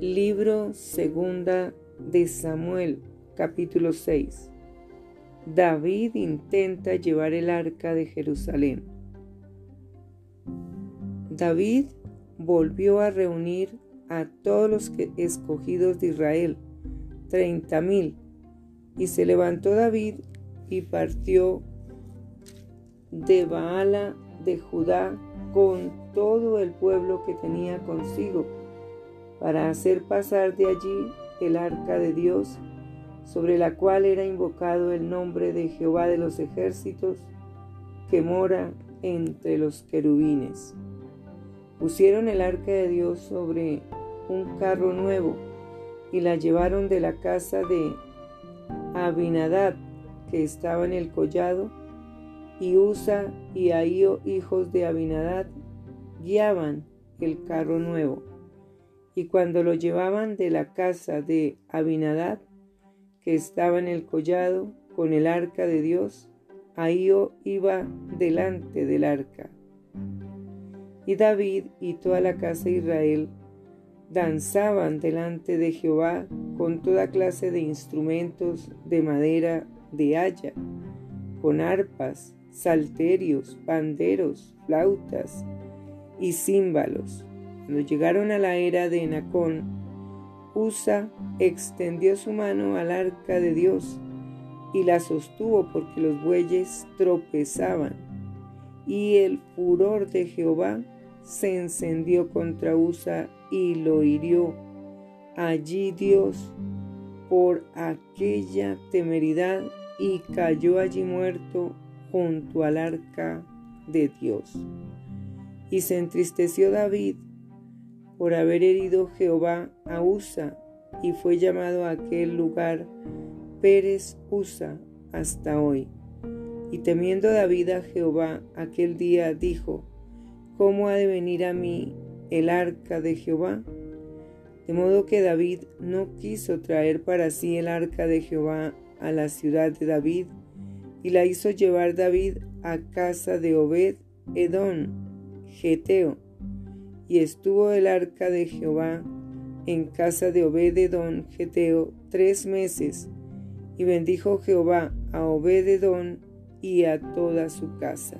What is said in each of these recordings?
Libro segunda de Samuel, capítulo 6. David intenta llevar el arca de Jerusalén. David volvió a reunir a todos los escogidos de Israel, treinta mil, y se levantó David y partió de Baala de Judá con todo el pueblo que tenía consigo para hacer pasar de allí el arca de Dios, sobre la cual era invocado el nombre de Jehová de los ejércitos, que mora entre los querubines. Pusieron el arca de Dios sobre un carro nuevo y la llevaron de la casa de Abinadad, que estaba en el collado, y Usa y Ahío, hijos de Abinadad, guiaban el carro nuevo. Y cuando lo llevaban de la casa de Abinadad, que estaba en el collado con el arca de Dios, Ahío iba delante del arca. Y David y toda la casa de Israel danzaban delante de Jehová con toda clase de instrumentos de madera de haya, con arpas, salterios, panderos, flautas y címbalos cuando llegaron a la era de Enacón, Usa extendió su mano al arca de Dios y la sostuvo porque los bueyes tropezaban. Y el furor de Jehová se encendió contra Usa y lo hirió. Allí Dios por aquella temeridad y cayó allí muerto junto al arca de Dios. Y se entristeció David por haber herido Jehová a Usa, y fue llamado a aquel lugar Pérez Usa hasta hoy. Y temiendo David a Jehová aquel día dijo, ¿cómo ha de venir a mí el arca de Jehová? De modo que David no quiso traer para sí el arca de Jehová a la ciudad de David, y la hizo llevar David a casa de Obed Edón, Geteo, y estuvo el arca de Jehová en casa de Obededón Geteo tres meses, y bendijo Jehová a Obededón y a toda su casa.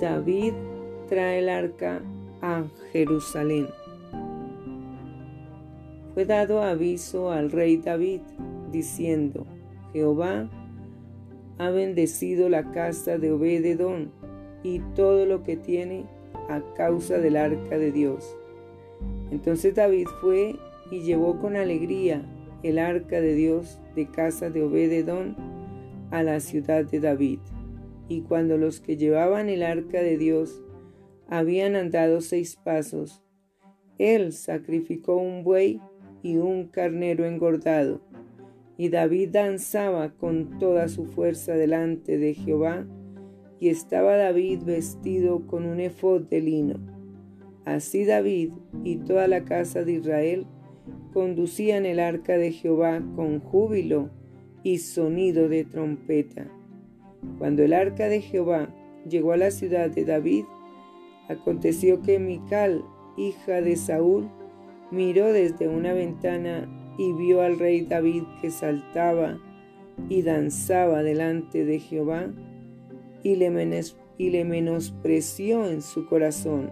David trae el arca a Jerusalén. Fue dado aviso al rey David, diciendo, Jehová ha bendecido la casa de Obededón y todo lo que tiene a causa del arca de Dios. Entonces David fue y llevó con alegría el arca de Dios de casa de Obededón a la ciudad de David. Y cuando los que llevaban el arca de Dios habían andado seis pasos, él sacrificó un buey y un carnero engordado. Y David danzaba con toda su fuerza delante de Jehová y estaba David vestido con un efod de lino. Así David y toda la casa de Israel conducían el arca de Jehová con júbilo y sonido de trompeta. Cuando el arca de Jehová llegó a la ciudad de David, aconteció que Mical, hija de Saúl, miró desde una ventana y vio al rey David que saltaba y danzaba delante de Jehová y le, menospreció en su corazón.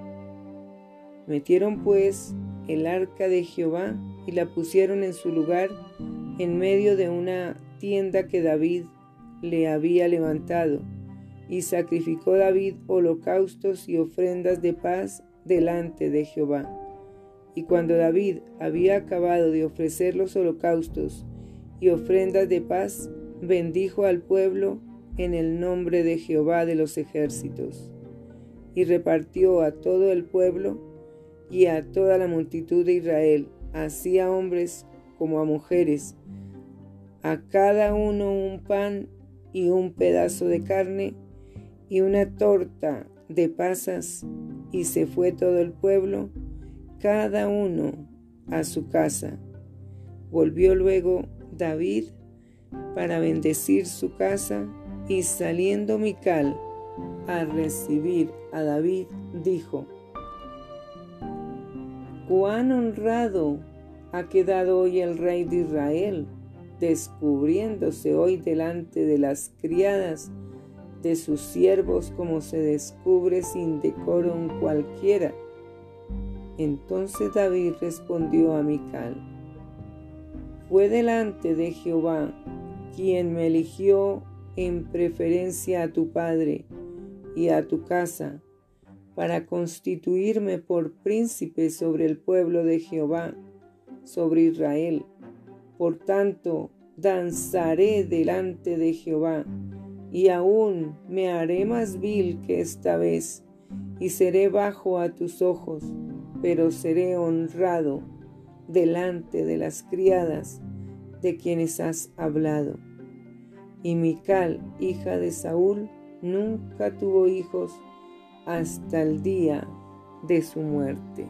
Metieron pues el arca de Jehová y la pusieron en su lugar en medio de una tienda que David le había levantado. Y sacrificó David holocaustos y ofrendas de paz delante de Jehová. Y cuando David había acabado de ofrecer los holocaustos y ofrendas de paz, bendijo al pueblo en el nombre de Jehová de los ejércitos. Y repartió a todo el pueblo y a toda la multitud de Israel, así a hombres como a mujeres, a cada uno un pan y un pedazo de carne y una torta de pasas, y se fue todo el pueblo, cada uno a su casa. Volvió luego David para bendecir su casa y saliendo Mical a recibir a David, dijo, cuán honrado ha quedado hoy el rey de Israel, descubriéndose hoy delante de las criadas de sus siervos como se descubre sin decoro cualquiera. Entonces David respondió a Mical, fue delante de Jehová quien me eligió en preferencia a tu padre y a tu casa, para constituirme por príncipe sobre el pueblo de Jehová, sobre Israel. Por tanto, danzaré delante de Jehová, y aún me haré más vil que esta vez, y seré bajo a tus ojos, pero seré honrado delante de las criadas de quienes has hablado. Y Mical, hija de Saúl, nunca tuvo hijos hasta el día de su muerte.